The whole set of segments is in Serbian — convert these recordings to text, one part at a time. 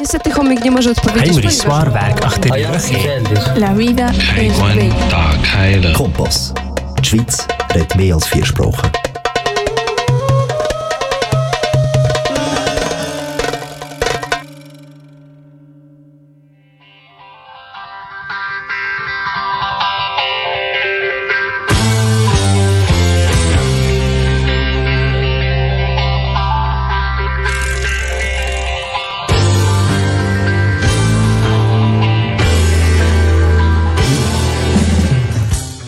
Niestety chomik nie może odpowiedzieć, zwaarwerk achter die rug La vida es bella. Kompass. Die Schweiz redet mehr als vier Sprachen.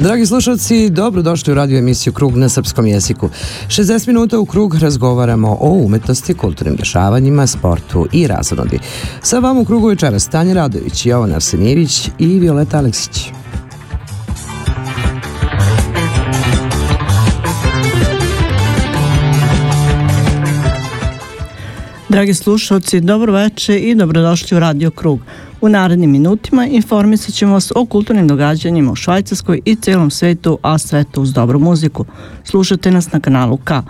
Dragi slušalci, dobrodošli u radio emisiju Krug na srpskom jeziku. 60 minuta u Krug razgovaramo o umetnosti, kulturnim dešavanjima, sportu i razonodi. Sa vama u Krugu večeras Tanja Radović, Jovan Arsenijević i Violeta Aleksić. Dragi slušalci, dobro veče i dobrodošli u Radio Krug. U narednim minutima informisat ćemo vas o kulturnim događanjima u Švajcarskoj i celom svetu, a sve to uz dobru muziku. Slušate nas na kanalu K.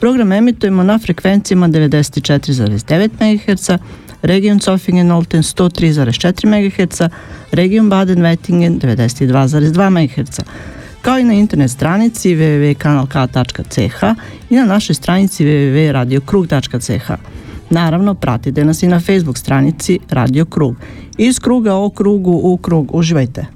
Program emitujemo na frekvencijama 94,9 MHz, region Zofingen-Olten 103,4 MHz, region Baden-Wettingen 92,2 MHz kao i na internet stranici www.kanalk.ch i na našoj stranici www.radiokrug.ch. Naravno, pratite nas i na Facebook stranici Radio Krug. Iz kruga o krugu u krug. Uživajte!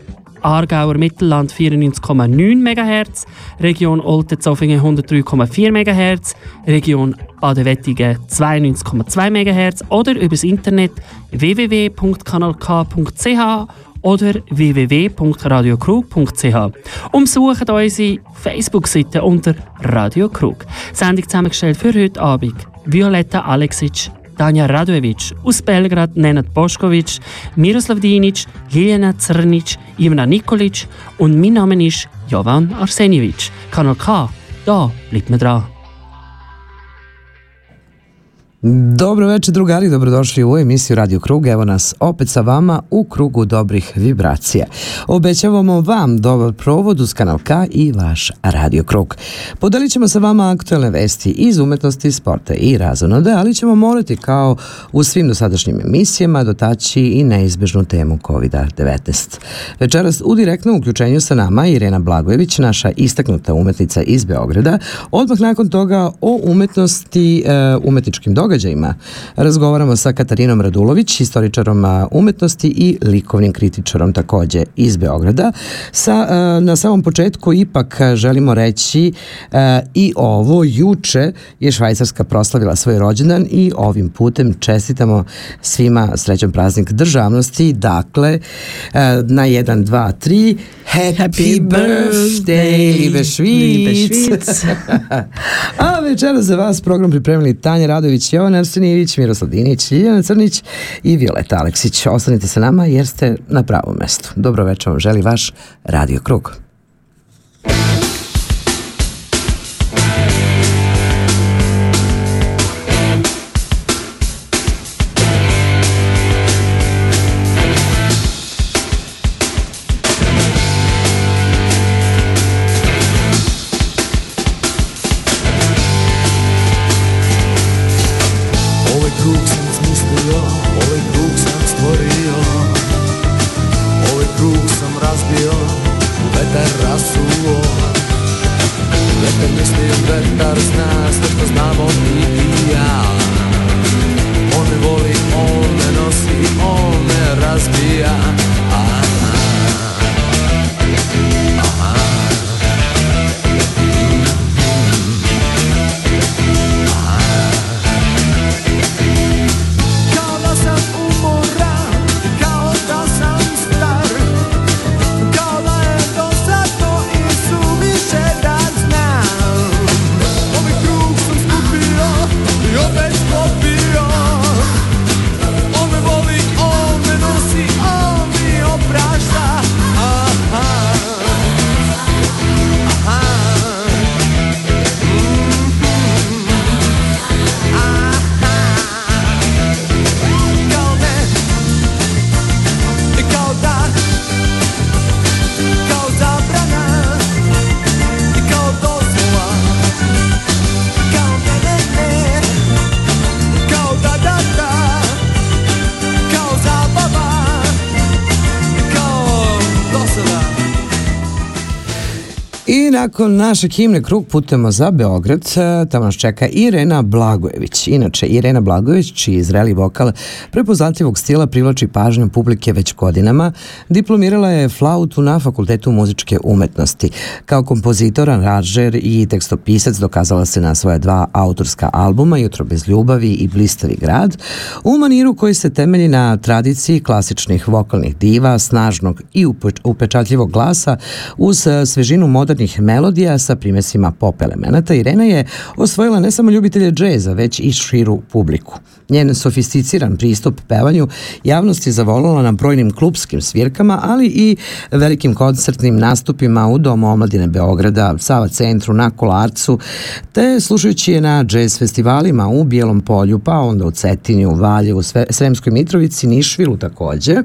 Aargauer Mittelland 94,9 MHz, Region Olten-Zofingen 103,4 MHz, Region Baden-Wettigen 92,2 MHz oder übers Internet www.kanalk.ch oder www.radiokrug.ch und besucht unsere Facebook-Seite unter Radio Krug. Sendung zusammengestellt für heute Abend. Violetta Aleksic, Tanja Radojević, aus Belgrad Nenad Bošković, Miroslav Dinić, Ljiljana Crnić, Ivana Nikolić und mein Name ist Jovan Arsenjević. Kanal K, da bleibt man dran. Dobro večer drugari, dobrodošli u emisiju Radio Krug. Evo nas opet sa vama u krugu dobrih vibracija. Obećavamo vam dobar provod uz kanal K i vaš Radio Krug. Podelit ćemo sa vama aktualne vesti iz umetnosti, sporta i razonode, ali ćemo morati kao u svim dosadašnjim emisijama dotaći i neizbežnu temu COVID-19. Večeras u direktnom uključenju sa nama Irena Blagojević, naša istaknuta umetnica iz Beograda. Odmah nakon toga o umetnosti, e, umetničkim događajima događajima. Razgovaramo sa Katarinom Radulović, historičarom umetnosti i likovnim kritičarom takođe iz Beograda. Sa, na samom početku ipak želimo reći i ovo, juče je Švajcarska proslavila svoj rođendan i ovim putem čestitamo svima srećan praznik državnosti. Dakle, na 1, 2, 3, Happy, Happy birthday, liebe Švic! A večera za vas program pripremili Tanja Radović, Jovan Arsenijević, Miroslav Dinić, Ljiljana Crnić i Violeta Aleksić. Ostanite sa nama jer ste na pravom mestu. Dobro večer vam želi vaš Radio Krug. I nakon naše himne krug putujemo za Beograd, e, tamo nas čeka Irena Blagojević. Inače, Irena Blagojević, čiji zreli vokal prepoznatljivog stila privlači pažnju publike već godinama, diplomirala je flautu na Fakultetu muzičke umetnosti. Kao kompozitor, aranžer i tekstopisac dokazala se na svoje dva autorska albuma Jutro bez ljubavi i Blistavi grad, u maniru koji se temelji na tradiciji klasičnih vokalnih diva, snažnog i upečatljivog glasa uz svežinu modernih melodija sa primesima pop elemenata, Irena je osvojila ne samo ljubitelje džeza, već i širu publiku. Njen sofisticiran pristup pevanju javnost je zavolila na brojnim klubskim svirkama, ali i velikim koncertnim nastupima u Domu omladine Beograda, Sava centru, na Kolarcu, te slušajući je na džez festivalima u Bijelom polju, pa onda u Cetinju, Valjevu, Sremskoj Mitrovici, Nišvilu takođe.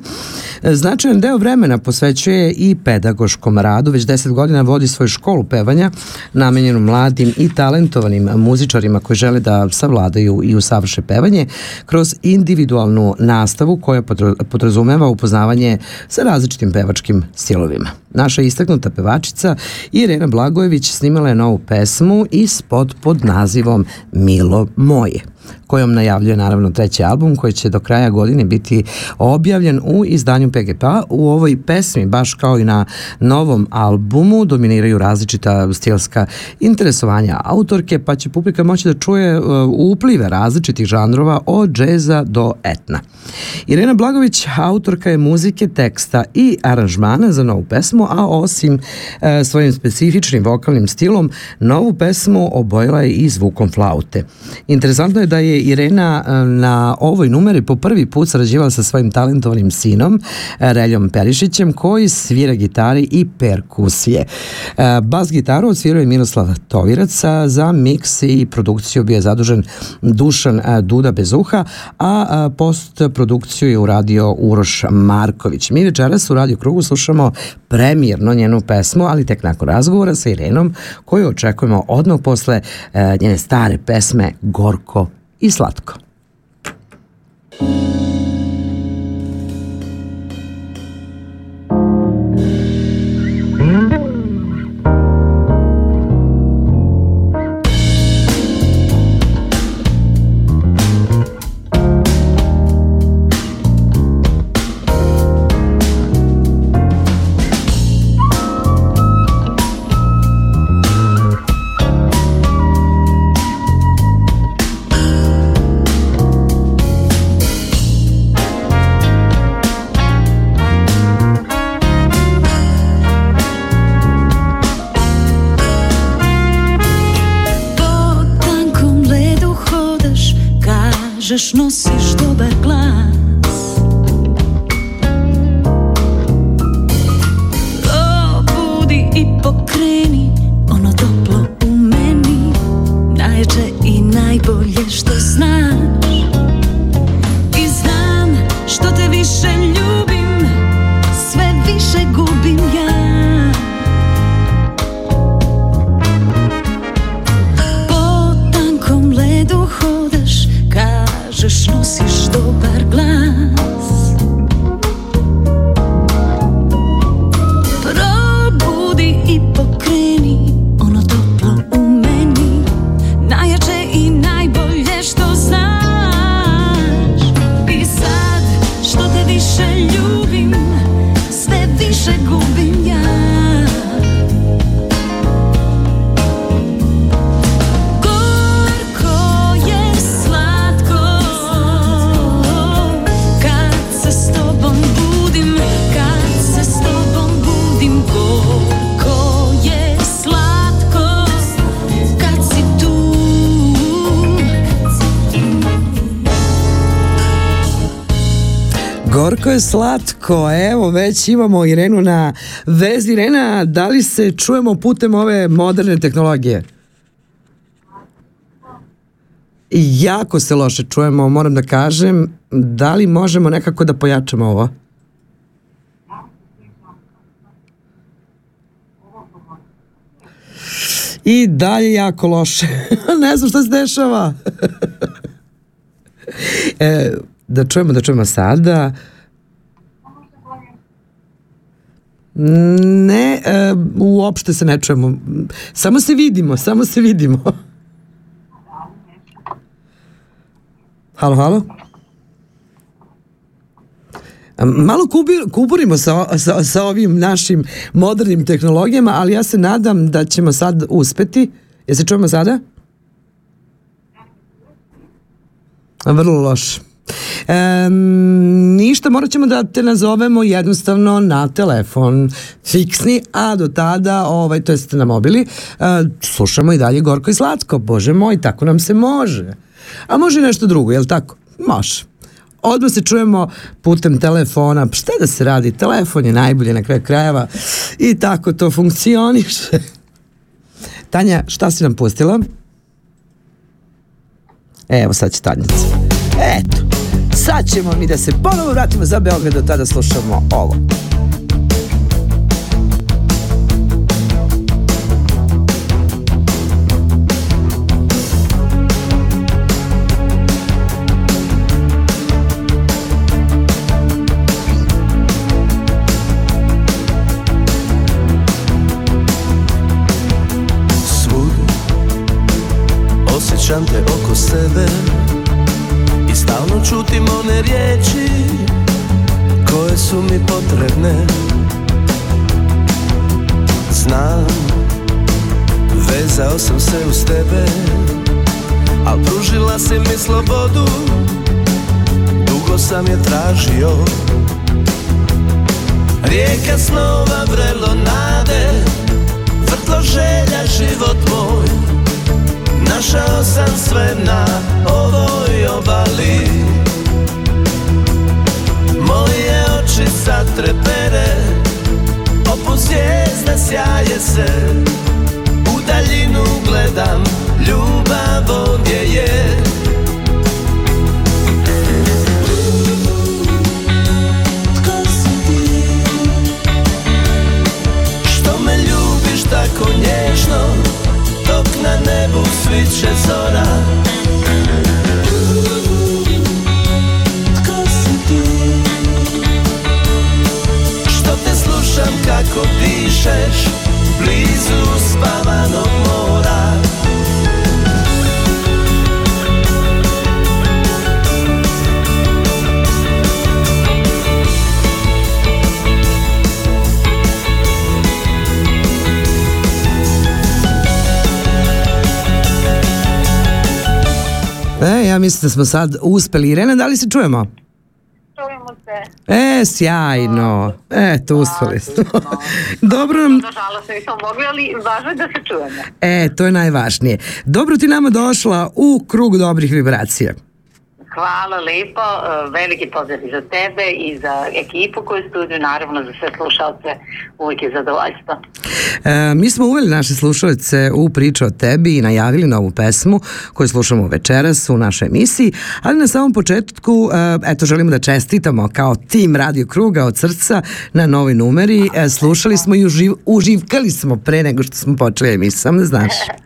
Značajan deo vremena posvećuje i pedagoškom radu, već deset godina vodi svoju školu pevanja namenjenu mladim i talentovanim muzičarima koji žele da savladaju i usavrše pevanje kroz individualnu nastavu koja podrazumeva upoznavanje sa različitim pevačkim stilovima. Naša istaknuta pevačica Irena Blagojević snimala je novu pesmu i spot pod nazivom Milo moje kojom najavljuje naravno treći album koji će do kraja godine biti objavljen u izdanju PGP. U ovoj pesmi, baš kao i na novom albumu, dominiraju različita stilska interesovanja autorke, pa će publika moći da čuje uh, uplive različitih žanrova od džeza do etna. Irena Blagović, autorka je muzike, teksta i aranžmana za novu pesmu, a osim uh, svojim specifičnim vokalnim stilom, novu pesmu obojila je i zvukom flaute. Interesantno je da je Irena e, na ovoj numeri po prvi put sarađivala sa svojim talentovanim sinom e, Reljom Perišićem koji svira gitari i perkusije. E, bas gitaru odsvirao je Miroslav Tovirac, za miks i produkciju bio je zadužen Dušan Duda Bezuha, a post produkciju je uradio Uroš Marković. Mi večeras u Radio Krugu slušamo premijerno njenu pesmu, ali tek nakon razgovora sa Irenom koju očekujemo odmah posle njene stare pesme Gorko i slatko. Gorko je slatko, evo već imamo Irenu na vezi. Irena, da li se čujemo putem ove moderne tehnologije? Jako se loše čujemo, moram da kažem. Da li možemo nekako da pojačamo ovo? I dalje jako loše. ne znam šta se dešava. e, da čujemo, da čujemo sada. Ne, e, uopšte se ne čujemo. Samo se vidimo, samo se vidimo. Halo, halo? Malo kuburimo sa, sa, sa ovim našim modernim tehnologijama, ali ja se nadam da ćemo sad uspeti. Jel se čujemo sada? Vrlo loš. E, ništa, morat ćemo da te nazovemo jednostavno na telefon fiksni, a do tada, ovaj, to jest na mobili, e, slušamo i dalje Gorko i Slatko. Bože moj, tako nam se može. A može nešto drugo, jel tako? Može. Odmah se čujemo putem telefona. Šta da se radi? Telefon je najbolje na kraju krajeva i tako to funkcioniše. Tanja, šta si nam pustila? Evo sad će Tanjica. Eto, sad ćemo mi da se ponovo vratimo za Beograd, do tada slušamo ovo. Čutim one riječi Koje su mi potrebne. Znam Vezao sam se uz tebe Al pružila si mi slobodu. Dugo sam je tražio. Rijeka snova, vrelo nade Vrtlo želja, život moj. Našao sam sve na ovoj obali Moje oči sad trepere. Poput zvijezda sjaje se. U daljinu gledam Ljubav ovdje je? Što me ljubiš tako nježno? Dok na nebu sviće zora slušam kako dišeš Blizu spavanog mora E, ja mislim da smo sad uspeli. Irena, da li se čujemo? Čujemo se. E, sjajno. Eto, uspeli smo. Dobro Nažalost nismo mogli, ali važno je da se čujemo. e, to je najvažnije. Dobro ti nama došla u krug dobrih vibracija. Hvala lepo, e, veliki pozdrav i za tebe i za ekipu koju studiju, naravno za sve slušalce, uvijek je zadovoljstvo. E, mi smo uveli naše slušalce u priču o tebi i najavili novu pesmu koju slušamo večeras u našoj emisiji, ali na samom početku e, eto želimo da čestitamo kao tim Radio Kruga od srca na novoj numeri. E, slušali smo i uživ, uživkali smo pre nego što smo počeli emisiju, samo da znaš.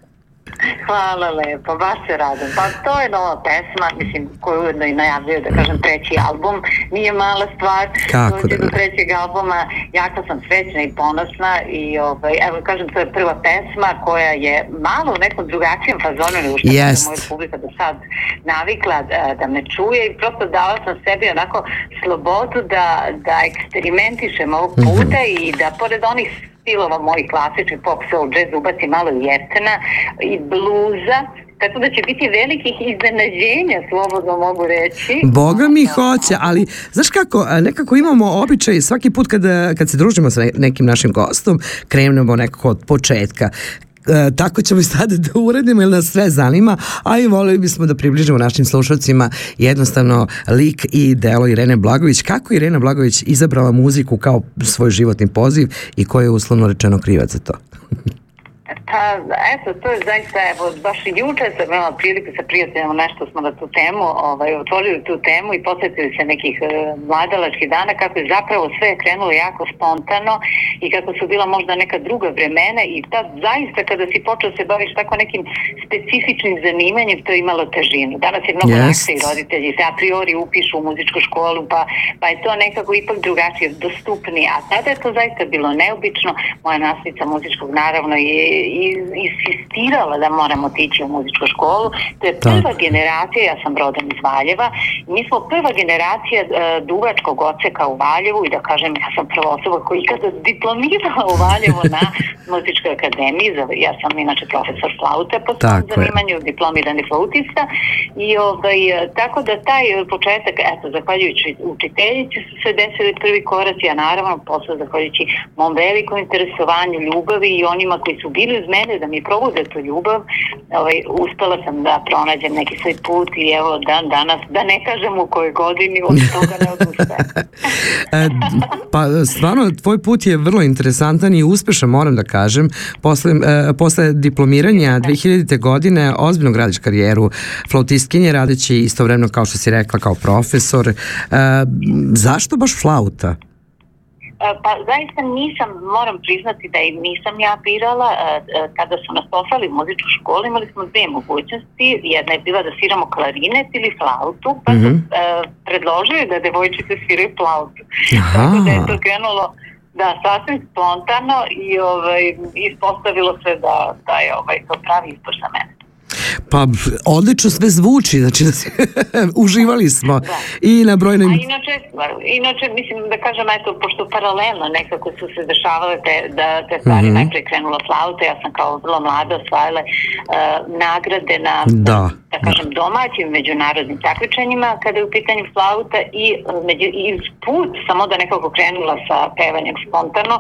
Hvala lepo, baš se radim. Pa to je nova pesma, mislim, koju ujedno i najavljaju, da kažem, treći album. Nije mala stvar. Kako da do ne. trećeg albuma. Jako sam srećna i ponosna i, ovaj, evo, kažem, to je prva pesma koja je malo u nekom drugačijem fazonu nego što je Jest. moja publika do sad navikla da, da me čuje i prosto dala sam sebi onako slobodu da, da eksperimentišem ovog Mhm. puta i da pored onih stilova mojih klasičnih pop, soul, jazz, ubaci malo i jetena i bluza, tako da će biti velikih iznenađenja, slobodno mogu reći. Boga mi hoće, ali znaš kako, nekako imamo običaj svaki put kada, kad se družimo sa ne- nekim našim gostom, krenemo nekako od početka. E, tako ćemo i sada da uradimo jer nas sve zanima, a i voleli bismo da približimo našim slušalcima jednostavno lik i delo Irene Blagović. Kako je Irena Blagović izabrala muziku kao svoj životni poziv i ko je uslovno rečeno krivac za to? Pa, eto, to je zaista, evo, baš i juče sam imala priliku sa prijateljima, nešto smo na tu temu, ovaj, otvorili tu temu i posjetili se nekih e, mladalačkih dana, kako je zapravo sve krenulo jako spontano i kako su bila možda neka druga vremena i tad zaista kada si počeo se baviš tako nekim specifičnim zanimanjem, to je imalo težinu. Danas je mnogo lakše i roditelji se a priori upišu u muzičku školu, pa, pa je to nekako ipak drugačije, dostupnije. A tada je to zaista bilo neobično. Moja nastavnica muzičkog naravno je i- insistirala da moramo otići u muzičku školu. To je prva generacija, ja sam rodom iz Valjeva, mi smo prva generacija e, duvačkog odseka u Valjevu i da kažem, ja sam prva osoba koja ikada diplomirala u Valjevu na muzičkoj akademiji, ja sam inače profesor flaute po svom Tako je. zanimanju, diplomirani flautista i ovaj, e, tako da taj početak, eto, zahvaljujući učiteljici su se desili prvi koraci, a naravno posle zahvaljujući mom velikom interesovanju, ljubavi i onima koji su bili uz mene da mi probude tu ljubav, ovaj, uspela sam da pronađem neki svoj put i evo dan danas, da ne kažem u kojoj godini, od toga ne odustajem. E, pa stvarno tvoj put je vrlo interesantan i uspešan moram da kažem posle, e, posle diplomiranja 2000. godine ozbiljno gradiš karijeru flautistkinje radeći istovremeno kao što si rekla kao profesor e, zašto baš flauta? E, Pa zaista nisam, moram priznati da i nisam ja birala, e, e, kada su nas poslali u muzičku školu imali smo dve mogućnosti, jedna je bila da sviramo klarinet ili flautu, pa su Mhm. predložili da devojčice sviraju flautu. Aha. Tako da je to krenulo da sasvim spontano i ovaj, ispostavilo se da, da je ovaj, to pravi izbor za mene. Pa odlično sve zvuči, znači da si, uživali smo i na brojnim... A inače, inače, mislim da kažem, eto, pošto paralelno nekako su se dešavale te, da, te stvari, Mhm. najprej krenula flauta, ja sam kao vrlo mlada osvajala uh, nagrade na, Da, da kažem, domaćim međunarodnim takmičenjima kada je u pitanju flauta i, među, i put sam onda nekako krenula sa pevanjem spontano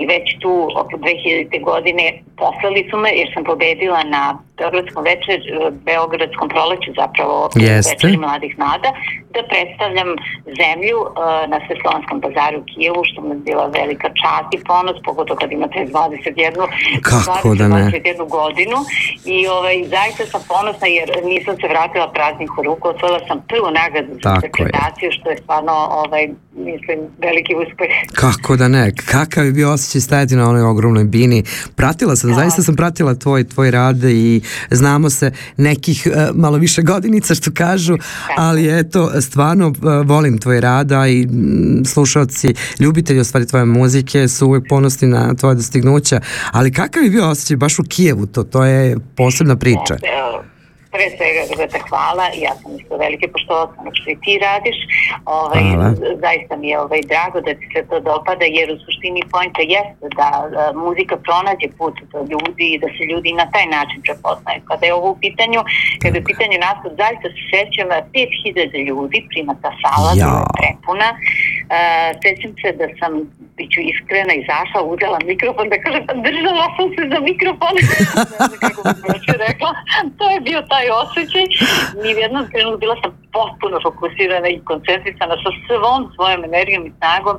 i već tu oko 2000. godine poslali su me jer sam pobedila na Beogradskom večer, Beogradskom proleću zapravo Jeste. mladih nada da predstavljam zemlju uh, na Sveslovanskom bazaru u Kijevu što mi je bila velika čast i ponos pogotovo kad imate 21 Kako da ne? 21 godinu i ovaj, zaista sam ponosna jer nisam se vratila praznih u ruku osvojila sam prvu nagradu za interpretaciju što je stvarno ovaj, mislim veliki uspeh Kako da ne, kakav je bio osjećaj stajati na onoj ogromnoj bini. Pratila sam, zaista sam pratila tvoj, tvoj rad i znamo se nekih e, malo više godinica što kažu, ali eto, stvarno e, volim tvoj rad a i slušalci, ljubitelji stvari tvoje muzike su uvijek ponosni na tvoje dostignuća, ali kakav je bio osjećaj baš u Kijevu, to, to je posebna priča. Pre svega da te hvala, ja sam isto velike poštovac onog što i ti radiš. Ovaj, Hvala. zaista mi je ovaj, drago da ti se to dopada, jer u suštini pojnta jeste da e, muzika pronađe put do ljudi i da se ljudi na taj način prepoznaju. Kada je ovo u pitanju, kada je u pitanju nastup, zaista se sećam e, 5000 ljudi, prima ta sala, Ja. prepuna. Uh, sećam se da sam, bit ću iskrena, izašla, uzela mikrofon, da kažem, pa držala sam se za mikrofon. ne znam kako bih još rekla. To je bio taj osjećaj. Ni u jednom trenutku bila sam potpuno fokusirana i koncentrisana sa svom svojom energijom i snagom.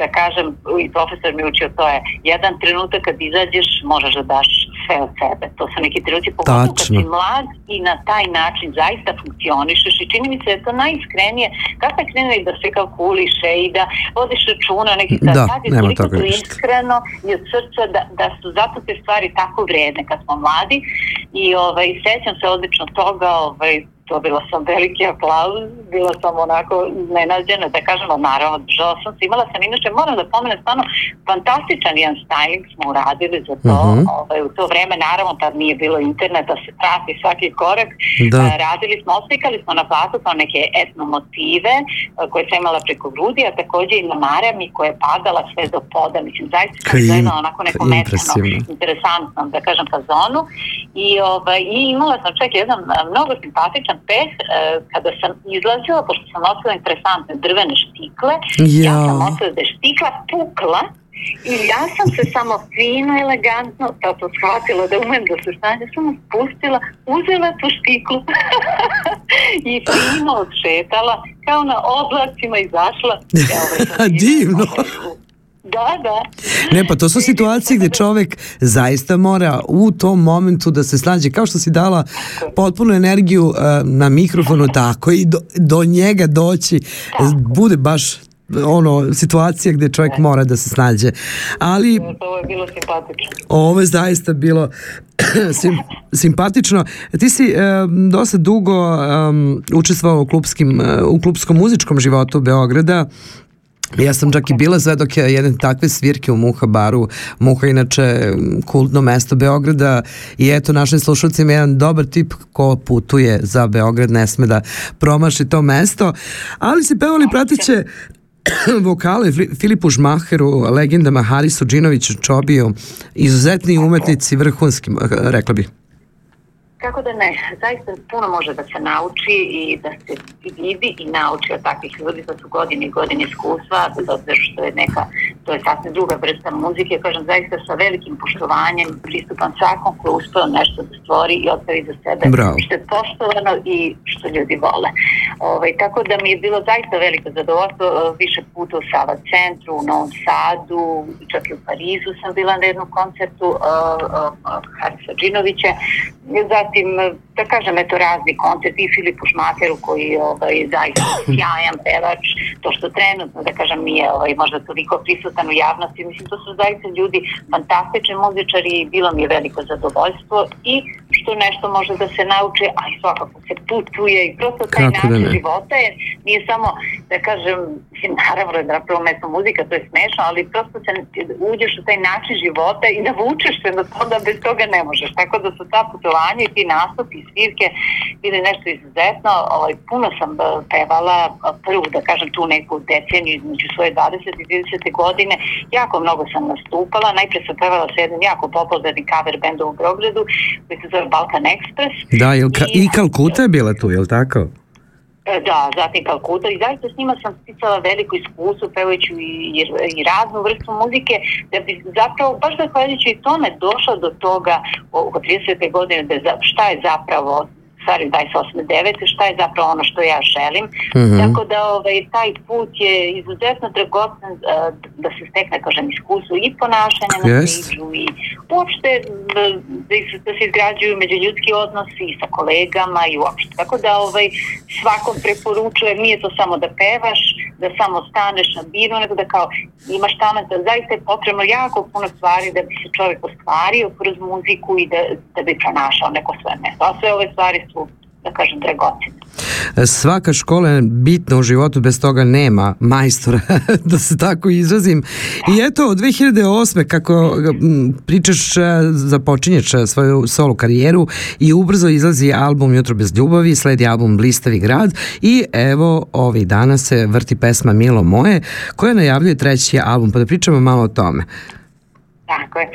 Da kažem, i profesor mi učio, to je jedan trenutak kad izađeš, možeš da daš sve od sebe. To su neki trenuci, pogotovo kad si mlad i na taj način zaista funkcionišeš i čini mi se da je to najiskrenije kako je krenuo i da se kalkuliše i da vodiš računa o nekih Da, sad je nema toga to ništa. iskreno i od srca da, da su zato te stvari tako vredne kad smo mladi i ovaj, sećam se odlično toga ovaj, dobila sam veliki aplauz, bila sam onako iznenađena, da kažem, ali naravno, držala sam se, imala sam, inače moram da pomenem stvarno fantastičan jedan styling smo uradili za to, Mhm. ovaj, u to vreme, naravno, tad nije bilo interneta, se prati svaki korak, Da. E, radili smo, oslikali smo na platu kao neke etno motive e, koje sam imala preko grudi, a takođe i na marami koja je padala sve do poda, mislim, zaista sam izgledala onako neko metano, impresivno. interesantnom, da kažem, fazonu i, ovaj, i imala sam čak jedan a, mnogo simpatičan peh e, kada sam izlazila, pošto sam nosila interesantne drvene štikle, ja Ja. sam nosila da je štikla pukla i ja sam se samo fino, elegantno, tato shvatila da umem da se stanje, sam spustila, uzela tu štiklu i fino odšetala, kao na oblacima izašla. Ja, ovaj, Divno. ovaj, Da, da. Ne, pa to su situacije gde čovek zaista mora u tom momentu da se snađe. Kao što si dala potpunu energiju uh, na mikrofonu, tako i do, do njega doći. Bude baš ono situacija gde čovjek mora da se snađe. Ali Ovo je bilo simpatično. ovo je zaista bilo sim, simpatično. Ti si um, dosta dugo um, učestvovao u, klubskim, uh, u klubskom muzičkom životu Beograda. Ja sam čak i bila svedok jedne takve svirke u Muha baru. Muha inače kultno mesto Beograda i eto našim slušalcima jedan dobar tip ko putuje za Beograd ne sme da promaši to mesto. Ali si pevali prateće vokale Filipu Žmaheru, legendama Harisu Džinoviću, Čobiju, izuzetni umetnici, vrhunski, rekla bih. Kako da ne, zaista puno može da se nauči i da se vidi i nauči od takvih ljudi, to su godine i godine iskustva, bez obzira što je neka, to je sasvim druga vrsta muzike, kažem zaista sa velikim poštovanjem pristupam svakom ko uspeo nešto da stvori i ostavi za sebe Bravo. što je poštovano i što ljudi vole. Ovaj, tako da mi je bilo zaista veliko zadovoljstvo eh, više puta u Sava centru, u Novom Sadu, čak i u Parizu sam bila na jednom koncertu uh, uh, Harisa Džinovića. Zatim, eh, da kažem, eto razni koncert i Filipu Šmakeru koji je ovaj, zaista sjajan pevač. To što trenutno, da kažem, nije ovaj, možda toliko prisutan u javnosti. Mislim, to su zaista ljudi fantastični muzičari i bilo mi je veliko zadovoljstvo i što nešto može da se nauči, a i svakako se putuje i prosto taj Kako da način ne? života je, nije samo, da kažem, mislim, naravno da je na prvom mestu muzika, to je smešno, ali prosto se uđeš u taj način života i navučeš se na to da bez toga ne možeš. Tako da su ta putovanja i ti nastupi svirke bili nešto izuzetno. Ovaj, puno sam eh, pevala eh, prvu, da kažem, tu neku deceniju između svoje 20 i 30 godine. Jako mnogo sam nastupala. Najpre sam pevala sa jednim jako popularnim cover bandom u Beogradu koji se zove Balkan Express. Da, jel ka, i Kalkuta je bila tu, jel tako? E, Da, zatim Kalkuta i zaista s njima sam sticala veliko iskustvo pevajući i, i, i raznu vrstu muzike da bi zapravo baš zahvaljujući tome došla do toga oko 30. godine da šta je zapravo stvari 28. 9. šta je zapravo ono što ja želim. Mhm. Tako da ovaj, taj put je izuzetno dragocen e, da se stekne, kažem, iskustvo i ponašanja na Jest. stage i uopšte da, da, da se izgrađuju međuljudski odnosi i sa kolegama i uopšte. Tako da ovaj, svakom preporučujem, nije to samo da pevaš, da samo staneš na binu, nego da kao imaš talenta, zaista je potrebno jako puno stvari da bi se čovjek ostvario kroz muziku i da, da bi pronašao neko svoje mesto. A sve ove stvari su, da kažem, dragocene. Svaka škola je bitna u životu, bez toga nema majstora, da se tako izrazim. I eto, od 2008. kako pričaš, e, započinješ e, svoju solo karijeru i ubrzo izlazi album Jutro bez ljubavi, sledi album Blistavi grad i evo ovih dana se vrti pesma Milo moje, koja najavljuje treći album, pa da pričamo malo o tome. Tako je.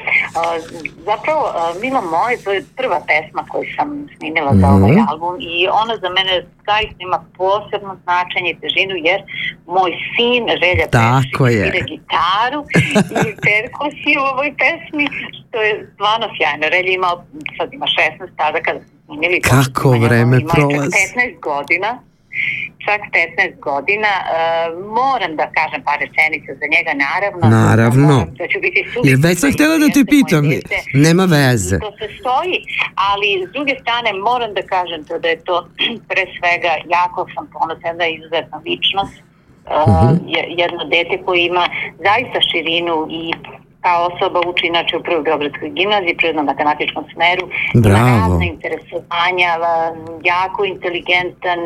Zapravo, a, Milo moje, to je prva pesma koju sam snimila za ovaj Mhm. album i ona za mene zaista ima posebno značenje i težinu jer moj sin Želja Tako Pešić svira gitaru i perkusiju u ovoj pesmi, što je stvarno sjajno. Relja ima, sad ima 16, tada kada smo snimili. Kako vreme prolazi. 15 godina čak 15 godina. E, moram da kažem par rečenica za njega, naravno. Naravno. Moram Da ću biti Jer već sam i htjela da te pitam, dete. nema veze. To se stoji, ali s druge strane moram da kažem to da je to pre svega jako sam ponosna da je izuzetna ličnost. Uh, je- jedno dete koje ima zaista širinu i kao osoba uči inače u prvoj Beogradskoj gimnaziji, prirodno matematičkom smeru. Bravo. Ima razne interesovanja, jako inteligentan,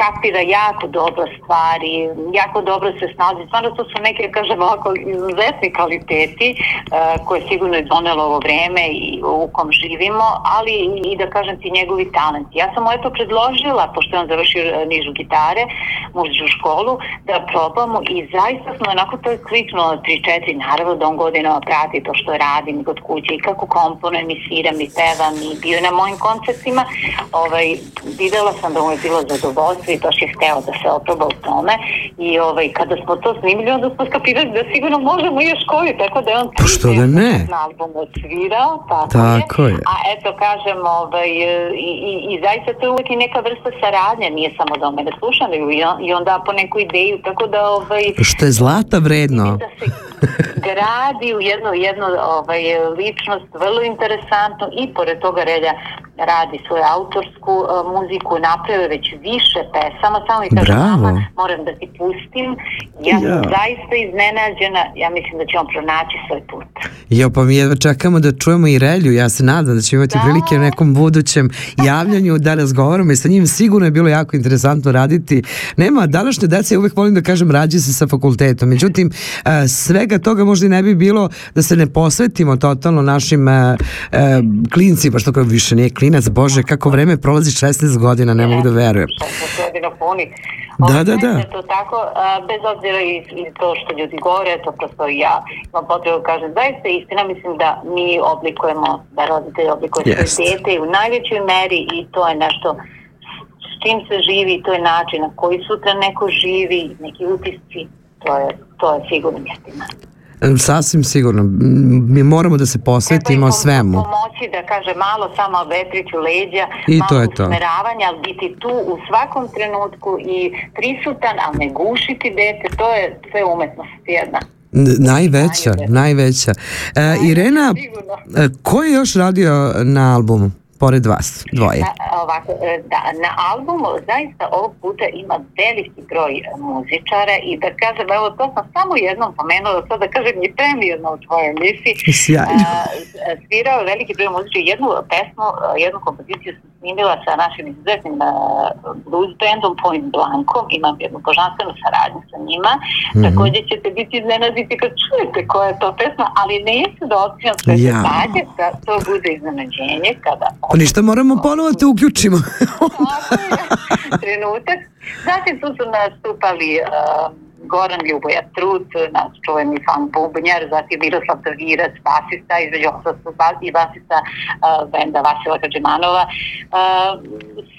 kapira jako dobro stvari, jako dobro se snalazi. Stvarno to su neke, kažem ovako, izuzetni kvaliteti uh, koje sigurno je donelo ovo vreme i u kom živimo, ali i da kažem ti njegovi talenti. Ja sam mu eto predložila, pošto je on završio eh, nižu gitare, muzičku školu, da probamo i zaista smo onako to je kliknulo 3-4, naravno da on godinama prati to što radim kod kuće i kako komponujem i sviram i pevam i bio je na mojim koncertima. Ovaj, videla sam da mu je bilo zadovoljstvo i baš je hteo da se oproba u tome i ovaj, kada smo to snimili onda smo skapirali da sigurno možemo još koju, tako da je on Pa što da ne? na albumu odsvirao, tako, Tako je. A eto kažem, ovaj, i, i, i zaista to je uvijek i neka vrsta saradnje, nije samo da mene sluša, nego i on, i on da po neku ideju, tako da ovaj, Što je zlata vredno. da se gradi u jednu, jednu ovaj, ličnost vrlo interesantnu i pored toga Relja radi svoju autorsku uh, muziku, napravio već više pesama, samo i Bravo. mama, moram da ti pustim. Ja sam Ja. zaista iznenađena, ja mislim da će on pronaći svoj put. Jo, pa mi jedva čekamo da čujemo i Relju. Ja se nadam da ćemo imati Da. prilike u nekom budućem javljanju da razgovaramo i sa njim sigurno je bilo jako interesantno raditi. Nema, današnje dece, ja uvek volim da kažem, rađi se sa fakultetom. Međutim, e, svega toga možda i ne bi bilo da se ne posvetimo totalno našim e, e, klincima, što kao više nije klinac, bože, kako vreme prolazi 16 godina, ne mogu da verujem. 16 godina puni. Da, da, da. To tako, a, bez obzira i, i to što ljudi govore, to prosto i ja imam potrebu da kažem, zaista istina, mislim da mi oblikujemo, da roditelji oblikuju svoje Jest. dete u najvećoj meri i to je nešto s čim se živi, to je način na koji sutra neko živi, neki utisci, to je, to je sigurno istina. Sasvim sigurno. Mi moramo da se Treba im posvetimo pom- svemu. Pomoći da kaže malo samo vetriću leđa, I malo to je to. usmeravanja, ali biti tu u svakom trenutku i prisutan, ali ne gušiti dete, to je sve umetnost jedna. Najveća, Najveća. najveća. E, Irena, e, ko je još radio na albumu? Pored vas, dvoje. Na, ovako, e, da, na albumu zaista ovog puta ima veliki broj e, muzičara i da kažem, evo to sam samo jednom pomenula, sad da kažem i premijerno u tvojoj emisiji. Sjajno. A, svirao je veliki broj muzičara, jednu pesmu, jednu kompoziciju sam snimila sa našim izuzetnim a, blues bandom Point Blankom, imam jednu božanstvenu saradnju sa njima, također ćete biti iznenaditi kad čujete koja je to pesma, ali neću da otkrivam sve Ja. detalje, da to bude iznenađenje kada Pa ništa, moramo ponovo te uključimo. trenutak. Zatim tu su nastupali uh, Goran Ljuboja Trut, naš čuveni fan bubnjar, zatim Miroslav Davirac, basista, između ostalog i basista uh, benda Vasila Kađemanova. Uh,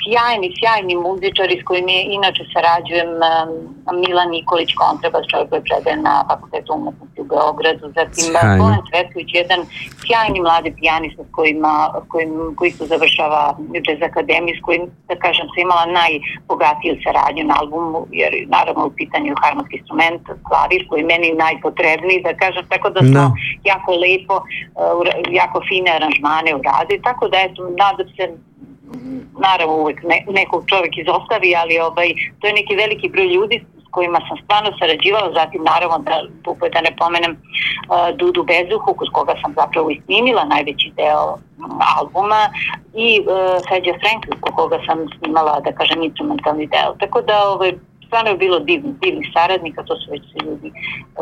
sjajni, sjajni muzičari s kojim je inače sarađujem um, Milan Nikolić, kontrabas, čovjek koji predaje na Fakultetu umetnosti u Beogradu, zatim. Bojan Cvetković, jedan sjajni mladi pijanista s kojima, kojim, koji su završava Jazz Akademiju, s kojim, da kažem, sam imala najbogatiju saradnju na albumu, jer naravno u pitanju je harmonski instrument, klavir, koji je meni najpotrebniji, da kažem, tako da smo Da. jako lepo, uh, jako fine aranžmane uradili, tako da eto, nadam se naravno uvek ne, nekog čovjek izostavi, ali ovaj, to je neki veliki broj ljudi s kojima sam stvarno sarađivala, zatim naravno da, tu da ne pomenem uh, Dudu Bezuhu, kod koga sam zapravo i snimila najveći deo mm, albuma i uh, Feđa Frank, kod koga sam snimala, da kažem, instrumentalni deo. Tako da ovaj, stvarno je bilo divnih, divnih saradnika, to su već ljudi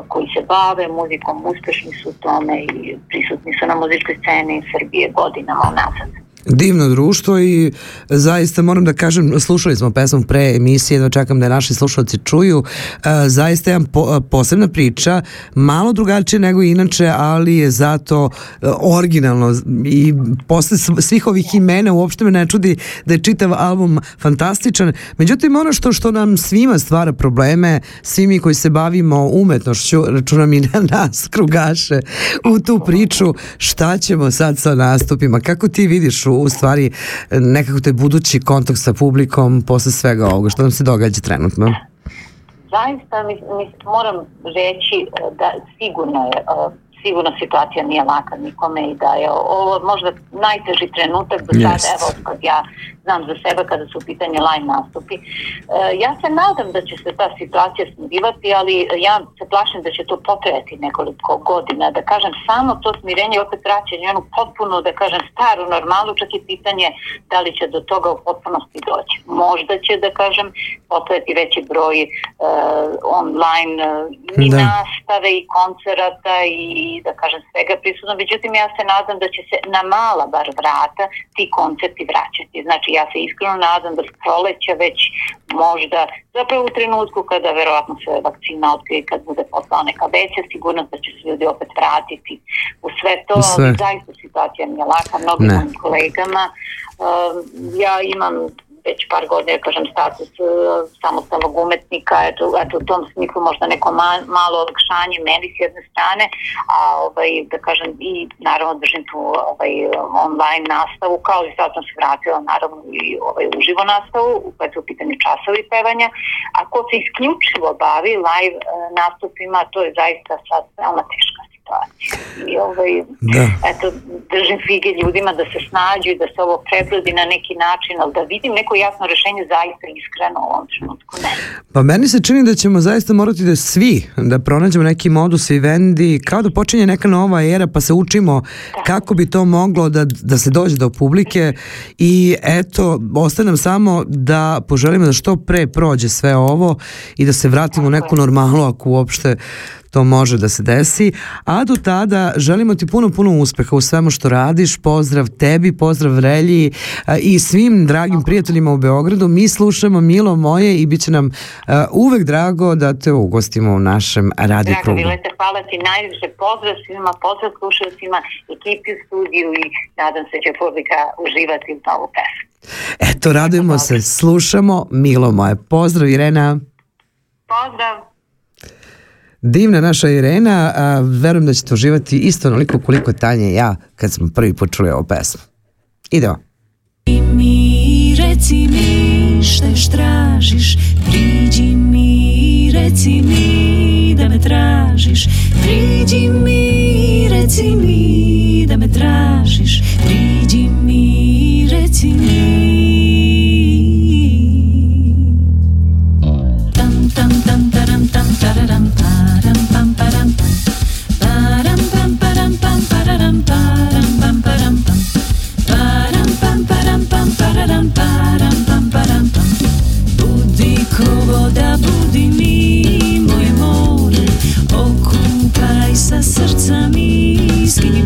koji se bave muzikom, uspešni su u tome i prisutni su na muzičkoj sceni Srbije godinama unazad. Divno društvo i zaista moram da kažem, slušali smo pesmu pre emisije, da čekam da naši slušalci čuju. E, zaista je po, posebna priča, malo drugačije nego inače, ali je zato e, originalno i posle sv- svih ovih imena uopšte me ne čudi da je čitav album fantastičan. Međutim, ono što, što nam svima stvara probleme, svi mi koji se bavimo umetnošću, računam i na nas, krugaše, u tu priču, šta ćemo sad sa nastupima? Kako ti vidiš u, u stvari nekako taj budući kontakt sa publikom posle svega ovoga? Što nam se događa trenutno? zaista mi, mi moram reći e, da sigurno je e, sigurno situacija nije laka nikome i da je ovo možda najteži trenutak do sada, Jest. evo kad ja znam za sebe kada su u pitanju live nastupi. E, ja se nadam da će se ta situacija smirivati, ali ja se plašim da će to potrajati nekoliko godina. Da kažem, samo to smirenje i opet vraćanje onu potpuno, da kažem, staru normalu, čak i pitanje da li će do toga u potpunosti doći. Možda će, da kažem, potrajati veći broj e, online e, i Da. nastave i koncerata i da kažem svega prisutno. Međutim, ja se nadam da će se na mala bar vrata ti koncerti vraćati. Znači, ja se iskreno nadam da s proleća već možda, zapravo u trenutku kada verovatno se vakcina otkrije, kad bude poslala neka veća sigurnost da će se ljudi opet vratiti u sve to, sve. ali zaista situacija nije laka mnogim mojim kolegama. Um, ja imam već par godina, ja kažem, status uh, samostalnog umetnika, eto, eto, u tom smislu možda neko ma- malo olakšanje meni s jedne strane, a ovaj, da kažem, i naravno držim tu ovaj, online nastavu, kao i sad sam se vratila naravno i ovaj, uživo nastavu, kad su u pitanju časovi pevanja, a ko se isključivo bavi live uh, nastupima, to je zaista sad veoma situacija. Situaciju. I ovaj, Da. eto, držim fige ljudima da se snađu i da se ovo prebrodi na neki način, ali da vidim neko jasno rešenje zaista iskreno u ovom trenutku. Ne. Pa meni se čini da ćemo zaista morati da svi da pronađemo neki modus i vendi, kao da počinje neka nova era pa se učimo kako bi to moglo da, da se dođe do publike i eto, ostaje nam samo da poželimo da što pre prođe sve ovo i da se vratimo u neku normalu ako uopšte to može da se desi, a do tada želimo ti puno, puno uspeha u svemu što radiš, pozdrav tebi, pozdrav Relji a, i svim dragim prijateljima u Beogradu, mi slušamo Milo moje i bit će nam a, uvek drago da te ugostimo u našem Draga krugu. Vilete, hvala ti najviše. Pozdrav svima, pozdrav slušalcima, ekipi u studiju i nadam se će publika uživati u novu pesmu. Eto, radujemo se, slušamo Milo moje. Pozdrav Irena. Pozdrav! Divna naša Irena, a, verujem da ćete uživati isto onoliko koliko Tanja i ja kad smo prvi put čuli ovu pesmu. Idemo. mi, reci mi šta još tražiš Priđi mi, reci mi da me tražiš Priđi mi, reci mi da me tražiš Priđi mi, reci mi sa srca mi, skini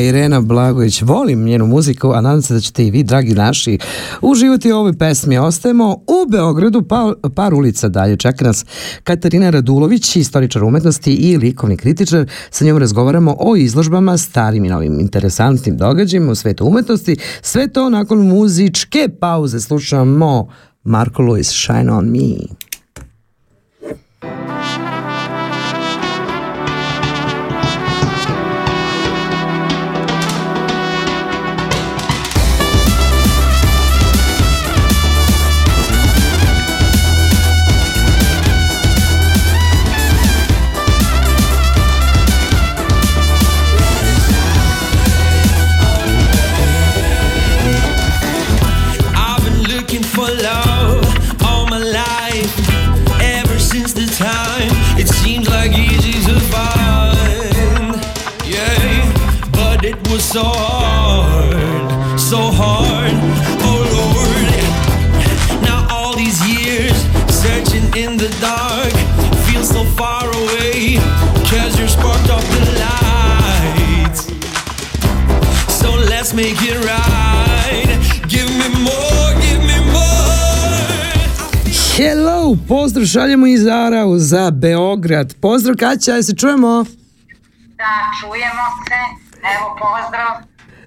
Irena Blagović, volim njenu muziku, a nadam se da ćete i vi, dragi naši, uživati u ovoj pesmi. Ostajemo u Beogradu, pa, par ulica dalje. Čeka nas Katarina Radulović, istoričar umetnosti i likovni kritičar. Sa njom razgovaramo o izložbama, starim i novim interesantnim događajima u svetu umetnosti. Sve to nakon muzičke pauze slušamo Marko Lewis, Shine on Me. Make it right. Give me more, give me more. Hello, pozdrav šaljemo iz Arau za Beograd. Pozdrav Kaća, se čujemo? Da, čujemo se. Evo, pozdrav.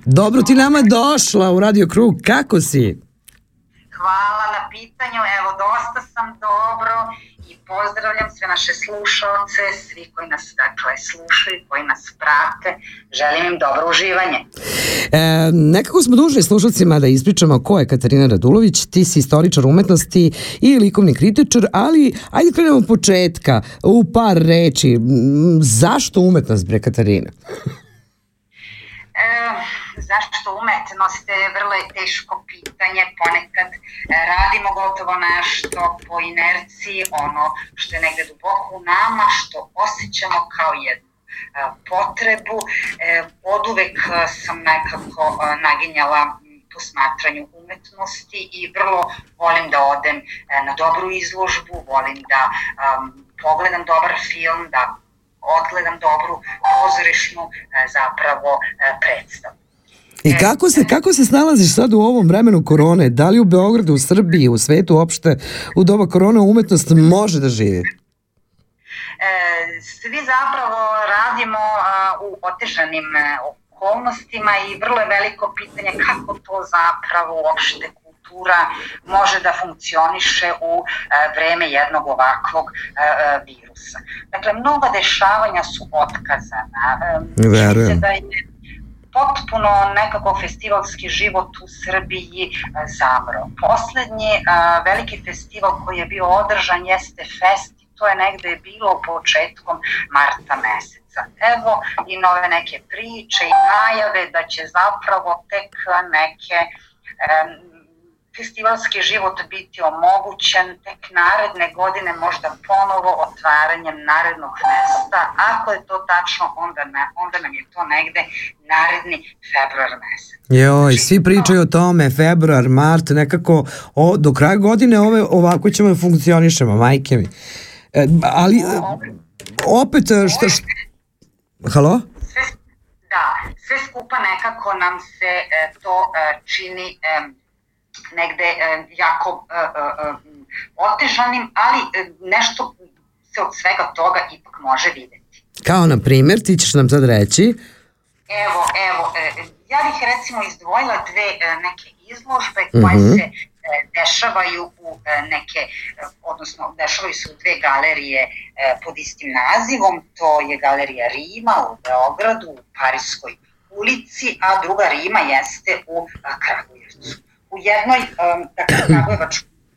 Dobro ti nama došla u Radio Krug, kako si? Hvala na pitanju. Evo, dosta sam dobro pozdravljam sve naše slušalce, svi koji nas dakle slušaju, koji nas prate. Želim im dobro uživanje. E, nekako smo dužni slušalcima da ispričamo ko je Katarina Radulović, ti si istoričar umetnosti i likovni kritičar, ali ajde krenemo od početka, u par reči. Zašto umetnost, bre Katarina? E, zašto umetnost je vrlo je teško pitanje, ponekad e, radimo gotovo nešto po inerciji, ono što je negde duboko u nama, što osjećamo kao jednu e, potrebu. E, od uvek sam nekako e, naginjala posmatranju umetnosti i vrlo volim da odem na dobru izložbu, volim da um, pogledam dobar film, da odgledam dobru pozorišnu e, zapravo e, predstavu. I kako se, kako se snalaziš sad u ovom vremenu korone? Da li u Beogradu, u Srbiji, u svetu uopšte u doba korone umetnost može da živi? E, svi zapravo radimo a, u otežanim e, okolnostima i vrlo je veliko pitanje kako to zapravo uopšte kultura može da funkcioniše u e, vreme jednog ovakvog e, e, virusa. Dakle, mnoga dešavanja su otkazana. Verujem. da je potpuno nekako festivalski život u Srbiji zamro. Poslednji veliki festival koji je bio održan jeste Fest to je negde bilo početkom marta meseca. Evo i nove neke priče i najave da će zapravo tek neke festivalski život biti omogućen tek naredne godine, možda ponovo otvaranjem narednog mesta. Ako je to tačno, onda, ne, onda nam je to negde naredni februar mesec. Joj, svi pričaju o tome, februar, mart, nekako o, do kraja godine ove, ovako ćemo da funkcionišemo, majke mi. E, ali, e, opet, e, šta, šta, halo? Sve, da, sve skupa nekako nam se e, to e, čini e, negde e, jako e, e, otežanim, ali nešto se od svega toga ipak može videti. Kao na primjer, ti ćeš nam sad reći, Evo, evo, ja bih recimo izdvojila dve neke izložbe koje Mhm. se e, dešavaju u neke, odnosno dešavaju se u dve galerije pod istim nazivom, to je galerija Rima u Beogradu, u Parijskoj ulici, a druga Rima jeste u a, Kragujevcu. U jednoj, e, dakle,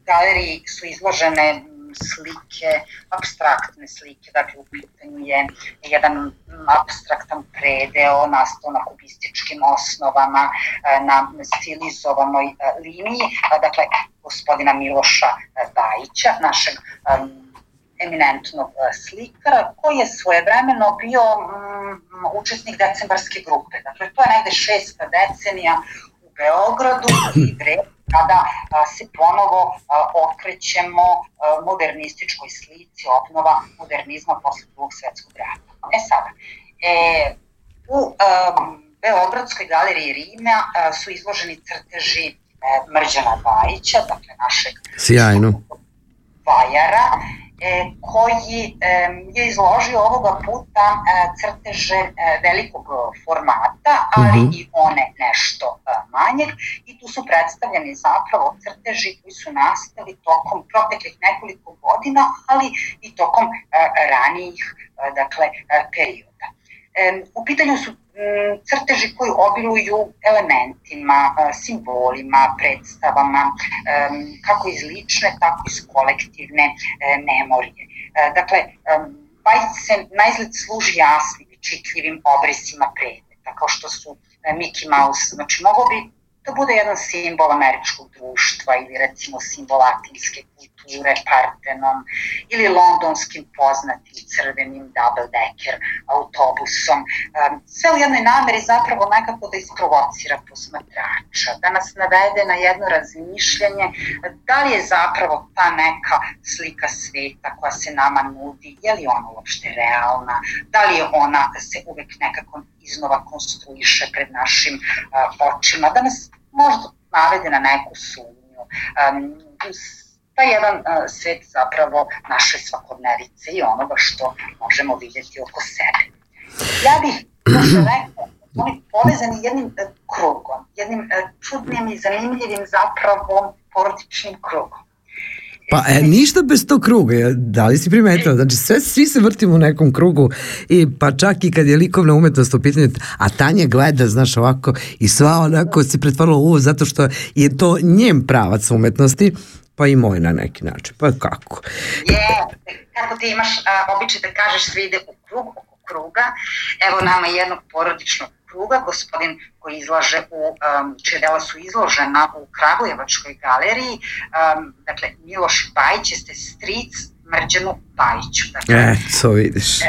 galeriji su izložene m, slike, abstraktne slike, dakle u pitanju je jedan abstraktan predeo nastao na kubističkim osnovama, e, na stilizovanoj e, liniji, dakle gospodina Miloša e, Bajića, našeg em, eminentnog slikara, koji je svojevremeno bio mm, učesnik decembarske grupe. Dakle, to je negde šesta decenija Beogradu i vreme kada se ponovo okrećemo modernističkoj slici, obnova modernizma posle drugog svetskog rata. E sada, e, u um, Beogradskoj galeriji Rima a, su izloženi crteži e, Mrđana Bajića, dakle našeg sjajno. vajara, koji e, je izložio ovoga puta e, crteže e, velikog e, formata, ali Mhm. i one nešto e, manjeg i tu su predstavljeni zapravo crteži koji su nastali tokom proteklih nekoliko godina, ali i tokom e, ranijih e, dakle, e, perioda. E, u pitanju su crteži koji obiluju elementima, e, simbolima, predstavama, kako iz lične, tako iz kolektivne e, memorije. E, dakle, Bajić se najzgled služi jasnim i čitljivim obrisima predmeta, kao što su Mickey Mouse, znači mogo bi to bude jedan simbol američkog društva ili recimo simbol latinske kulture, Partenon ili londonskim poznatim crvenim double decker autobusom. Sve u jednoj nameri zapravo nekako da isprovocira posmatrača, da nas navede na jedno razmišljanje da li je zapravo ta neka slika sveta koja se nama nudi, je li ona uopšte realna, da li je ona se uvek nekako iznova konstruiše pred našim uh, očima, da nas možda navede na neku sumnju. Um, taj jedan uh, svet zapravo naše svakodnevice i onoga što možemo vidjeti oko sebe. Ja bih još rekao, oni povezani jednim uh, krugom, jednim uh, čudnim i zanimljivim zapravo porodičnim krugom. Pa e, ništa bez tog kruga, da li si primetila? Znači sve, svi se vrtimo u nekom krugu i pa čak i kad je likovna umetnost u pitanju, a Tanja gleda, znaš, ovako i sva onako se pretvorila u ovo zato što je to njen pravac umetnosti, pa i moj na neki način. Pa kako? Je, kako ti imaš a, običaj da kažeš sve ide u krug, oko kruga. Evo nama jednog porodičnog kruga, gospodin koji izlaže u, um, čije dela su izložena u Kragujevačkoj galeriji, um, dakle Miloš Bajić jeste stric Mrđanu Bajiću. Dakle, Eto, vidiš.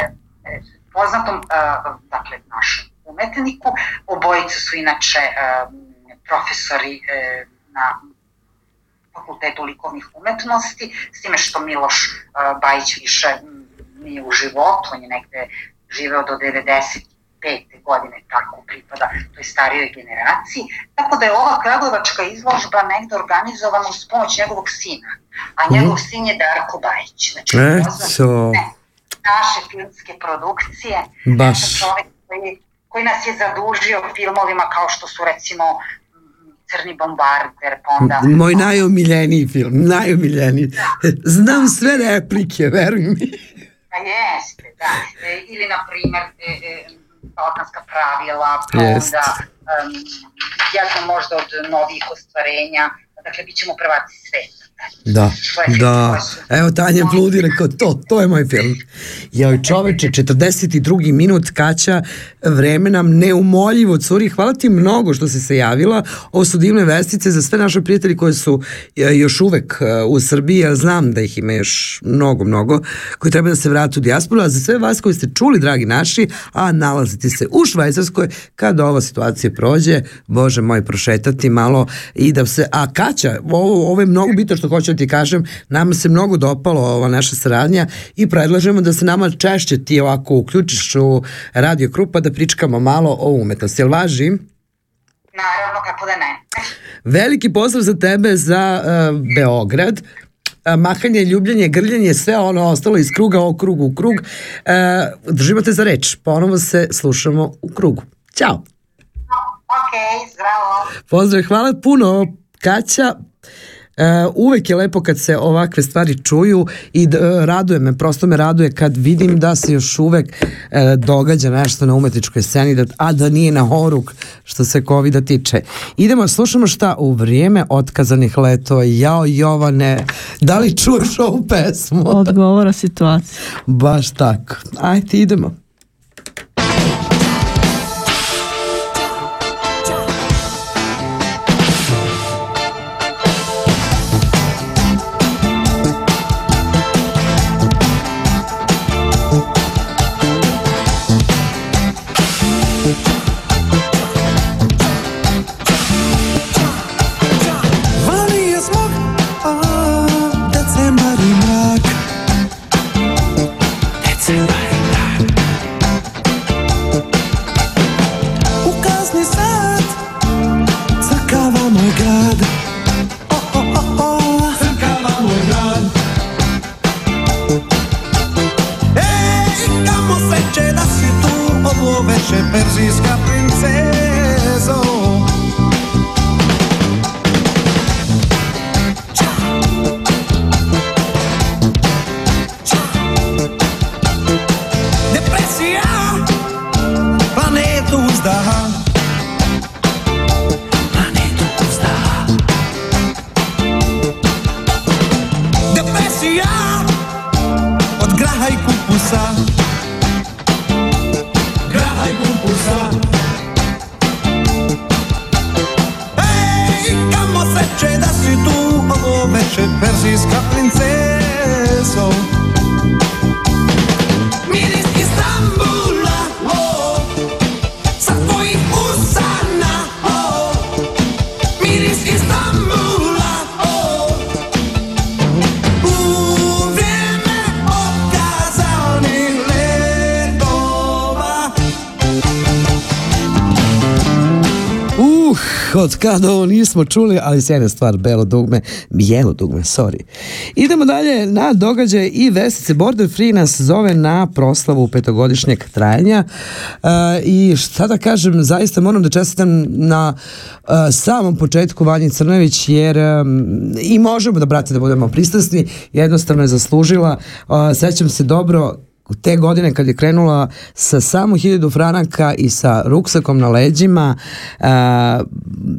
poznatom uh, dakle, našem umetniku. Obojica su inače um, profesori uh, na fakultetu likovnih umetnosti, s time što Miloš uh, Bajić više mm, nije u životu, on je negde živeo do 95. godine, tako pripada toj starijoj generaciji, tako da je ova Kragujevačka izložba negde organizovana uz pomoć njegovog sina, a njegov sin je Darko Bajić. Znači, Eto. ne, naše filmske produkcije, Baš. Čovek koji, koji nas je zadužio filmovima kao što su recimo mm, Crni bombarder, pa onda... Moj najomiljeniji film, najomiljeniji. Znam sve replike, veruj mi. Pa jeste, da. E, ili, na primer, e, e, Balkanska pravila, pa Jeste. onda um, jedno možda od novih ostvarenja, dakle, bit ćemo prvaci sveta. Da, da. Evo Tanja Pludi rekao, to, to je moj film. Joj čoveče, 42. minut, Kaća, vreme nam neumoljivo curi. Hvala ti mnogo što si se javila. Ovo su divne vestice za sve naše prijatelji koji su e, još uvek e, u Srbiji. Ja znam da ih ima još mnogo, mnogo koji treba da se vrate u dijasporu. A za sve vas koji ste čuli, dragi naši, a nalazite se u Švajcarskoj, kada ova situacija prođe, bože moj, prošetati malo i da se, a Kaća, ovo, ovo je mnogo bitno što hoću da ti kažem, nama se mnogo dopalo ova naša saradnja i predlažemo da se nama češće ti ovako uključiš u radio krupa da pričkamo malo o umetnosti. Jel važi? Naravno, kako da ne. Veliki pozdrav za tebe za uh, Beograd. Uh, mahanje, ljubljenje, grljenje, sve ono ostalo iz kruga o krugu u krug. Uh, držimo te za reč. Ponovo se slušamo u krugu. Ćao. Ok, zdravo. Pozdrav, hvala puno Kaća. E, uvek je lepo kad se ovakve stvari čuju i e, raduje me, prosto me raduje kad vidim da se još uvek e, događa nešto na umetničkoj sceni, da, a da nije na horuk što se covid tiče. Idemo, slušamo šta u vrijeme otkazanih letova. Jao Jovane, da li čuješ ovu pesmu? Odgovora situacija. Baš tako. Ajde, idemo. Od kada ovo nismo čuli, ali sjajna stvar, belo dugme, bijelo dugme, sorry. Idemo dalje na događaj i vestice. Border Free nas zove na proslavu petogodišnjeg trajanja uh, i šta da kažem, zaista moram da čestitam na uh, samom početku Vanji Crnović, jer um, i možemo da, brate, da budemo pristrasni, jednostavno je zaslužila. Uh, sećam se dobro, te godine kad je krenula sa samo hiljadu franaka i sa ruksakom na leđima uh,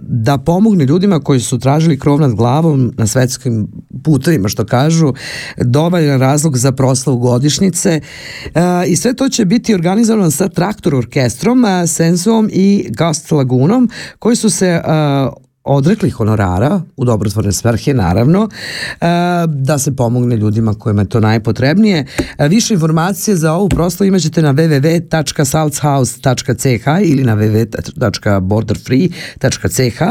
da pomogne ljudima koji su tražili krov nad glavom na svetskim putevima što kažu dovoljan razlog za proslavu godišnjice. Uh, i sve to će biti organizovano sa traktor orkestrom, uh, Sensuom i Gast Lagunom koji su se uh, odrekli honorara u dobrotvorne svrhe naravno e, da se pomogne ljudima kojima je to najpotrebnije. E, više informacije za ovu proslavu imaćete na www.salzhaus.ch ili na www.borderfree.ch.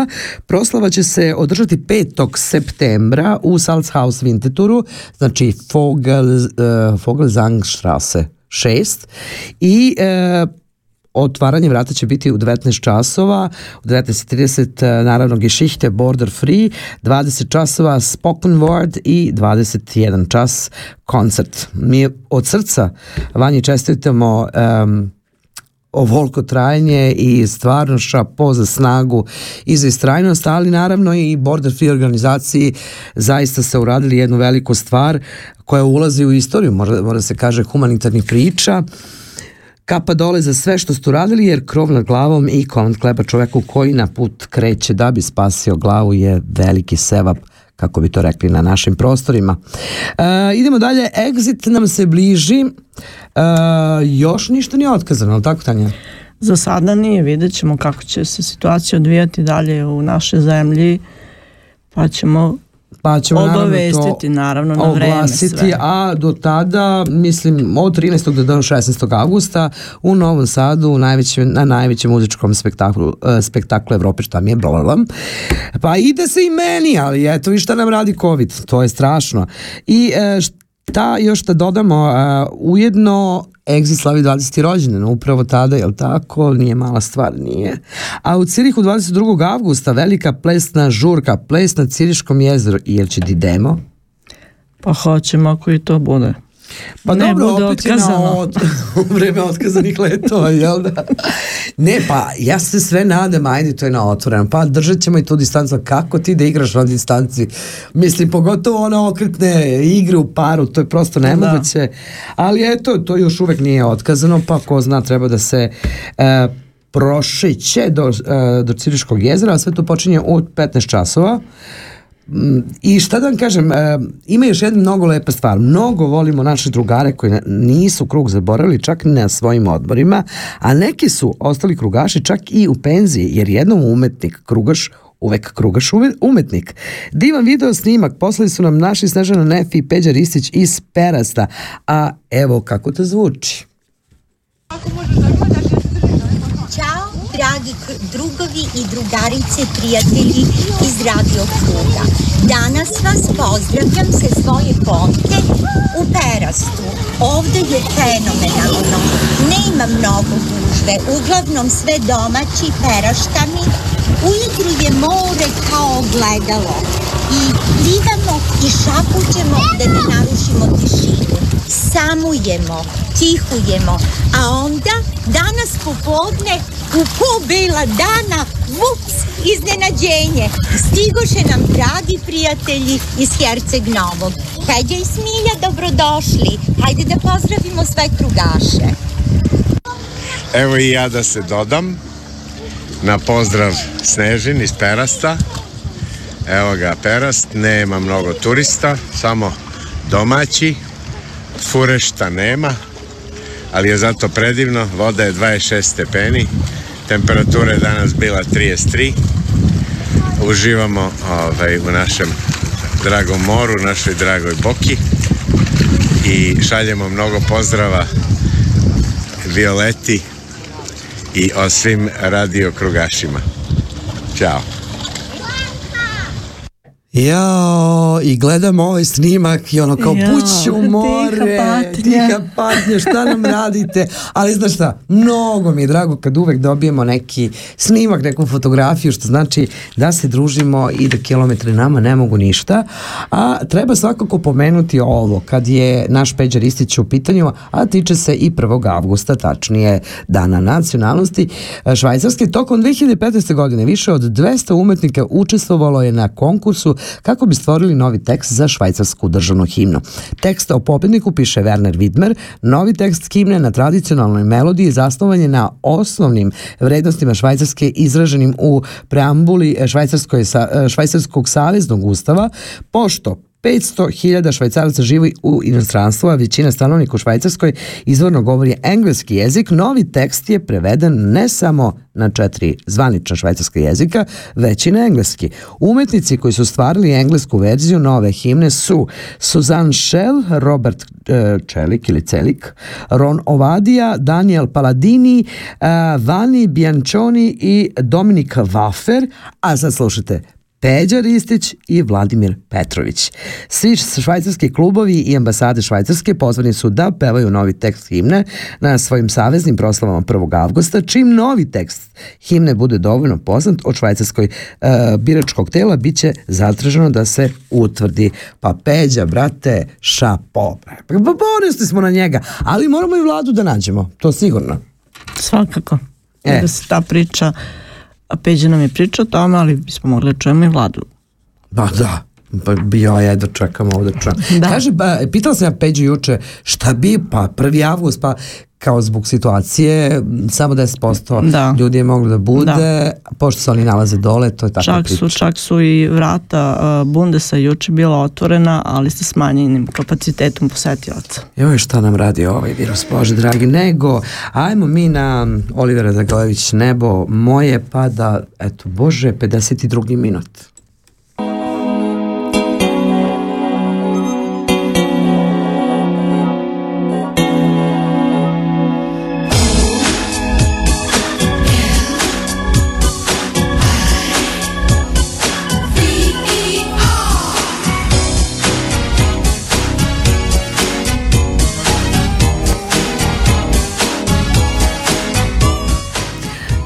Proslava će se održati 5. septembra u Salzhaus Winteturu, znači Vogel, uh, Vogelsangstrasse 6 i otvaranje vrata će biti u 19 časova, u 19.30 naravno Geschichte Border Free, 20 časova Spoken Word i 21 čas koncert. Mi od srca Vanji čestitamo um, ovoliko trajanje i stvarno šapo za snagu i za istrajnost, ali naravno i Border Free organizaciji zaista se uradili jednu veliku stvar koja ulazi u istoriju, mora, mora se kaže humanitarnih priča, Kapa dole za sve što ste uradili jer krov nad glavom i komand kleba čoveku koji na put kreće da bi spasio glavu je veliki sevap kako bi to rekli na našim prostorima. E, idemo dalje, exit nam se bliži, e, još ništa nije otkazano, ali tako Tanja? Za sada nije, vidjet ćemo kako će se situacija odvijati dalje u našoj zemlji, pa ćemo pa ćemo obavestiti naravno, naravno na vreme oglasiti, sve. a do tada, mislim, od 13. do 16. augusta u Novom Sadu u najvećem, na najvećem muzičkom spektaklu, uh, spektaklu Evrope, šta mi je blablabla. Pa ide se i meni, ali eto vi šta nam radi COVID, to je strašno. I uh, šta još da dodamo, uh, ujedno Exit slavi 20. rođendan, upravo tada, jel tako? Nije mala stvar, nije. A u Cirihu 22. avgusta velika plesna žurka, ples na Ciriškom jezeru, jer će di demo? Pa hoćemo ako i to bude. Pa ne dobro, bude opet je na otkazano. od, u vreme otkazanih letova, jel da? Ne, pa ja se sve nadam, ajde, to je na otvorenom. Pa držat ćemo i tu distancu. Kako ti da igraš na distanci? Mislim, pogotovo one okretne igre u paru, to je prosto nemoguće. Da. Ali eto, to još uvek nije otkazano, pa ko zna, treba da se... E, prošeće do, e, do Ciriškog jezera, a sve to počinje od 15 časova. I šta da vam kažem, e, ima još jedna mnogo lepa stvar. Mnogo volimo naše drugare koji nisu krug zaboravili čak na svojim odborima, a neki su ostali krugaši čak i u penziji, jer jednom umetnik, krugaš, uvek krugaš umetnik. Divan video snimak poslali su nam naši Snežana Nefi i Peđa Ristić iz Perasta, a evo kako to zvuči. Ćao, dragi drugovi i drugarice, prijatelji iz Radio Kruga. Danas vas pozdravljam sa svoje konke u Perastu. Ovde je fenomenalno. Nema mnogo gužve, uglavnom sve domaći peraštani. U igru je more kao gledalo. I plivamo i šapućemo da ne narušimo tišinu. Samujemo, tihujemo, a onda danas popodne u po bela dana, vups, iznenađenje. Stigoše nam dragi prijatelji iz Herceg Novog. Peđa i Smilja, dobrodošli. Hajde da pozdravimo sve krugaše. Evo i ja da se dodam na pozdrav Snežin iz Perasta. Evo ga Perast, nema mnogo turista, samo domaći. Furešta nema, ali je zato predivno. Voda je 26 stepeni, temperatura je danas bila 33. Uživamo ovaj, u našem dragom moru, našoj dragoj Boki i šaljemo mnogo pozdrava Violeti i o svim radio krugašima. Ćao. Jao, i gledam ovaj snimak i ono kao Jao, puću u more, tiha patnja. tiha patnja, šta nam radite? Ali znaš šta, mnogo mi je drago kad uvek dobijemo neki snimak, neku fotografiju, što znači da se družimo i da kilometri nama ne mogu ništa. A treba svakako pomenuti ovo, kad je naš Peđa Ristić u pitanju, a tiče se i 1. avgusta, tačnije dana nacionalnosti e, Švajcarske. Tokom 2015. godine više od 200 umetnika učestvovalo je na konkursu kako bi stvorili novi tekst za švajcarsku državnu himnu. Tekst o pobedniku piše Werner Widmer, novi tekst himne na tradicionalnoj melodiji zasnovan je na osnovnim vrednostima švajcarske izraženim u preambuli švajcarskoj, sa- e, švajcarskog saveznog ustava, pošto 500.000 švajcaraca živi u inostranstvu, a većina stanovnika u Švajcarskoj izvorno govori engleski jezik. Novi tekst je preveden ne samo na četiri zvanična švajcarska jezika, već i na engleski. Umetnici koji su stvarili englesku verziju nove himne su Suzanne Schell, Robert e, Čelik ili Celik, Ron Ovadia, Daniel Paladini, e, Vani Bianchoni i Dominik Waffer, a sad slušajte, Peđa Ristić i Vladimir Petrović. Svi švajcarski klubovi i ambasade Švajcarske pozvani su da pevaju novi tekst himne na svojim saveznim proslavama 1. avgusta, čim novi tekst himne bude dovoljno poznat od švajcarskoj e, biračkog tela, bit će zatraženo da se utvrdi. Pa Peđa, brate, šapo. Pa ponosni smo na njega, ali moramo i vladu da nađemo, to sigurno. Svakako. E. Da se ta priča, a Peđa nam je priča o tome, ali bismo mogli da čujemo i vladu. Pa da. Pa bi ja jedno čekam ovde čujem. Da. Kaže, ba, pitala sam ja Peđu juče, šta bi, pa 1. avgust, pa kao zbog situacije, samo 10% Da. ljudi je moglo da bude, Da. pošto se oni nalaze dole, to je takva Čak priča. su, čak su i vrata uh, Bundesa juče bila otvorena, ali sa smanjenim kapacitetom posetilaca. Joj, šta nam radi ovaj virus, Bože dragi, nego, ajmo mi na Olivera Zagojević nebo, moje pa da, eto, Bože, 52. minut.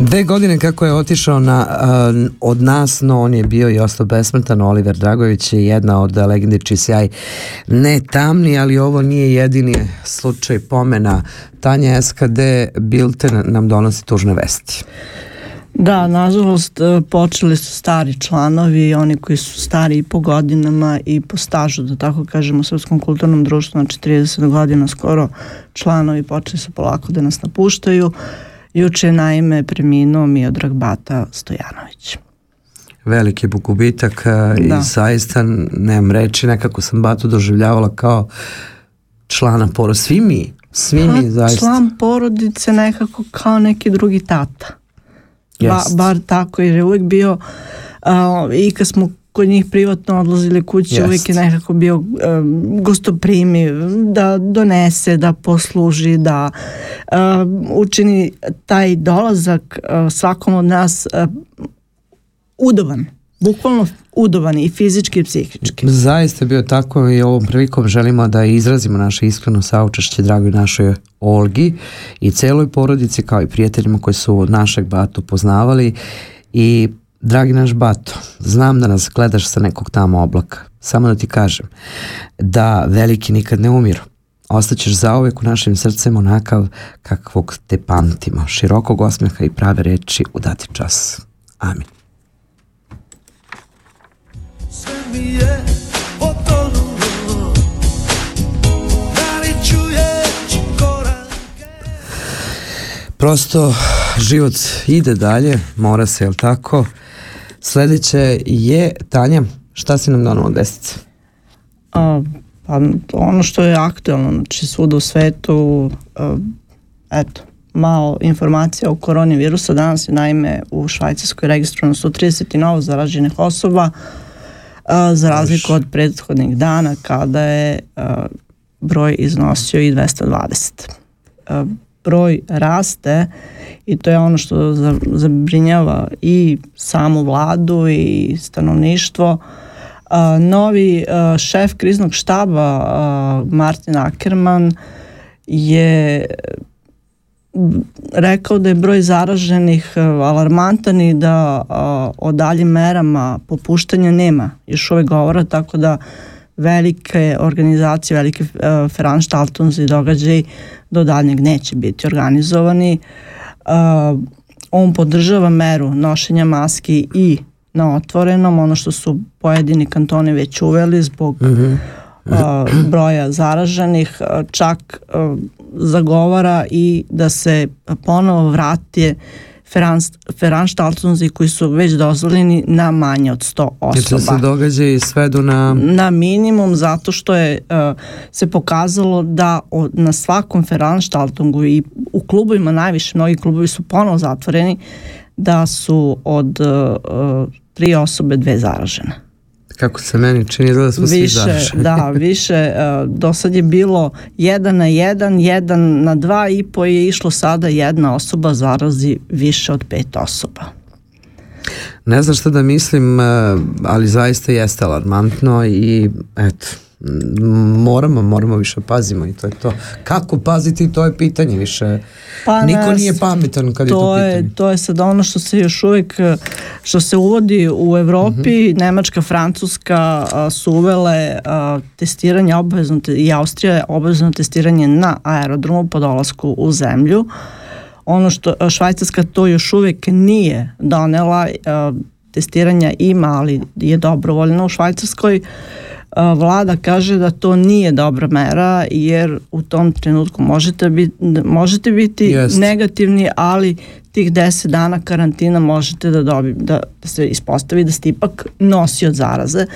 Dve godine kako je otišao na, a, od nas, no on je bio i ostao besmrtan. Oliver Dragović je jedna od legendi čiji sjaj ne tamni, ali ovo nije jedini slučaj pomena. Tanja SKD Bilten nam donosi tužne vesti. Da, nažalost, e, počeli su stari članovi, oni koji su stari i po godinama i po stažu, da tako kažemo, u Srpskom kulturnom društvu, znači 30 godina skoro članovi počeli su polako da nas napuštaju. Juče je naime preminuo Miodrag Bata Stojanović. Veliki bu gubitak i Da. zaista nemam reči, nekako sam Batu doživljavala kao člana poro. Svi mi, svi mi Pa, zaista. Član porodice nekako kao neki drugi tata. Ba, bar tako, jer je uvijek bio a, i kad smo kod njih privatno odlazili kući, Jest. uvijek je nekako bio um, gostoprimiv, da donese, da posluži, da um, učini taj dolazak uh, svakom od nas uh, udoban. Bukvalno udoban i fizički i psihički. Zaista je bio tako i ovom prilikom želimo da izrazimo naše iskreno saučešće dragoj našoj Olgi i celoj porodici kao i prijateljima koji su našeg Batu poznavali i dragi naš Bato, znam da nas gledaš sa nekog tamo oblaka, samo da ti kažem da veliki nikad ne umiru. Ostaćeš zauvek u našim srcima onakav kakvog te pamtimo, širokog osmeha i prave reči u dati čas. Amin. Sve mi je otonulo Da li Prosto život ide dalje, mora se, jel tako? Sledeće je, Tanja, šta si nam donala od vestice? A, pa ono što je aktualno, znači svuda u svetu, a, eto, malo informacija o koroni virusa. Danas je naime u Švajcarskoj registrovano 130 novo zaraženih osoba, a, za razliku od prethodnih dana kada je a, broj iznosio i 220. A, broj raste i to je ono što za- zabrinjava i samu vladu i stanovništvo. Novi šef kriznog štaba Martin Ackerman je rekao da je broj zaraženih a, alarmantan i da o daljim merama popuštanja nema. Još uvek govora, tako da velike organizacije, velike uh, Veranstaltunzi događaji do daljnjeg neće biti organizovani. Uh, on podržava meru nošenja maski i na otvorenom, ono što su pojedini kantoni već uveli zbog mm -hmm. uh, broja zaraženih, čak uh, zagovara i da se ponovo vrati Veranstaltunzi koji su već dozvoljeni na manje od 100 osoba. Jer se događa svedu na... Na minimum zato što je uh, se pokazalo da od, na svakom Veranstaltungu i u klubovima najviše, mnogi klubovi su ponovo zatvoreni, da su od uh, tri osobe dve zaražene. Kako se meni čini da smo više, svi zaraženi. Da, više. Uh, do sad je bilo jedan na jedan, jedan na dva i po je išlo sada jedna osoba zarazi više od pet osoba. Ne znam šta da mislim, ali zaista jeste alarmantno i eto, moramo, moramo više pazimo i to je to. Kako paziti, to je pitanje više. Pa Niko nas, nije pametan kad to je to pitanje. Je, to je sad ono što se još uvijek, što se uvodi u Evropi, mm -hmm. Nemačka, Francuska a, su uvele a, testiranje obavezno, i Austrija je obavezno testiranje na aerodromu po dolasku u zemlju. Ono što Švajcarska to još uvijek nije donela, a, testiranja ima, ali je dobrovoljno u Švajcarskoj vlada kaže da to nije dobra mera jer u tom trenutku možete biti, možete biti Jest. negativni, ali tih 10 dana karantina možete da, dobi, da, da se ispostavi da ste ipak nosi od zaraze.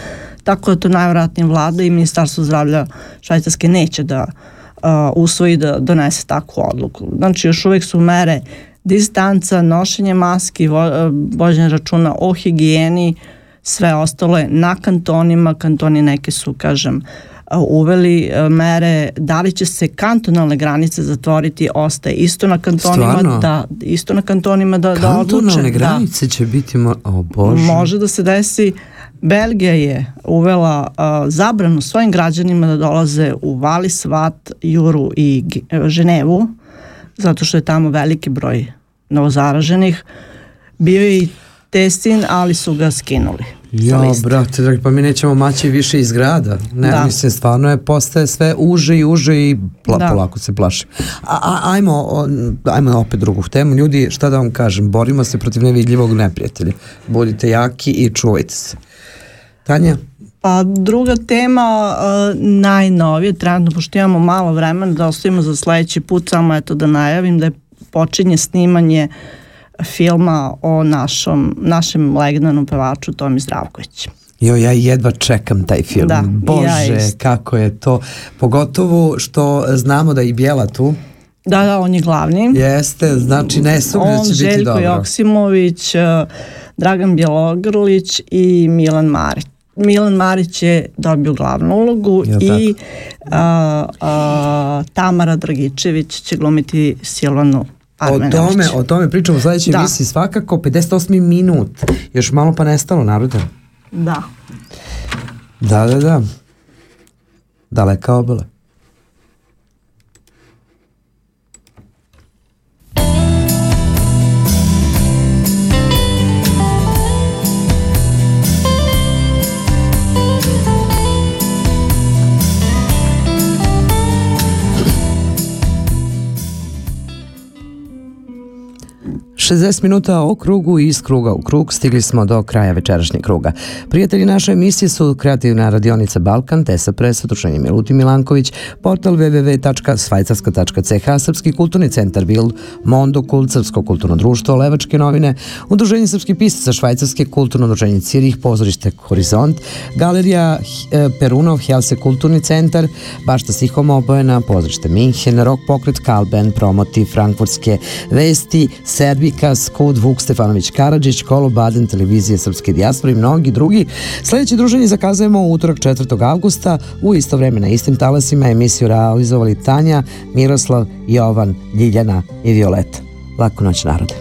Tako da to najvratnije vlada i Ministarstvo zdravlja Švajcarske neće da uh, usvoji da donese takvu odluku. Znači još uvek su mere distanca, nošenje maski, vo, vođenje računa o higijeni, uh, sve ostalo je na kantonima, kantoni neke su, kažem, uveli e, mere, da li će se kantonalne granice zatvoriti, ostaje isto na kantonima, Stvarno? da isto na kantonima da, da odluče. Kantonalne granice da. će biti, o oh, bože. Može da se desi, Belgija je uvela uh, zabranu svojim građanima da dolaze u Valis, Vat, Juru i Ženevu, zato što je tamo veliki broj novozaraženih. Bio je i Testin, ali su ga skinuli. Ja, brate, dragi, pa mi nećemo maći više iz grada. Ne, da. mislim, stvarno je, postaje sve uže i uže i pla, da. polako se plaši. A, a, ajmo, ajmo opet drugu temu. Ljudi, šta da vam kažem, borimo se protiv nevidljivog neprijatelja. Budite jaki i čuvajte se. Tanja? Pa druga tema, uh, najnovije, trenutno, pošto imamo malo vremena da ostavimo za sledeći put, samo eto da najavim da je počinje snimanje uh, filma o našom, našem legendarnom pevaču Tomi Zdravković. Jo, ja jedva čekam taj film. Da, Bože, ja kako je to. Pogotovo što znamo da je Bijela tu. Da, da, on je glavni. Jeste, znači ne sumnje da će Željko biti dobro. On, Joksimović, Dragan Bjelogrlić i Milan Marić. Milan Marić je dobio glavnu ulogu Jel i a, a, Tamara Dragičević će glumiti Silvanu O tome, o tome pričamo u sledećoj da. emisiji svakako 58. minut. Još malo pa nestalo naroda. Da. Da, da, da. Daleka obala. 60 minuta o krugu i iz kruga u krug stigli smo do kraja večerašnjeg kruga. Prijatelji naše emisije su kreativna radionica Balkan, Tesa Presa, Druženje Miluti Milanković, portal www.svajcarska.ch, Srpski kulturni centar Bild, Mondo Kult, Srpsko kulturno društvo, Levačke novine, Udruženje srpskih pisaca Švajcarske, Kulturno udruženje Cirih, Pozorište Horizont, Galerija e, Perunov, Helse kulturni centar, Bašta Sihoma obojena, Pozorište Minhen, Rock pokret Kalben, Promoti, Frankfurtske vesti, Serbi, Kas, Kud, Vuk Stefanović Karadžić, Kolo Baden, Televizije Srpske dijaspore i mnogi drugi. Sljedeće druženje zakazujemo u utorak 4. avgusta u isto vreme na istim talasima emisiju realizovali Tanja, Miroslav, Jovan, Ljiljana i Violeta. Laku noć narode.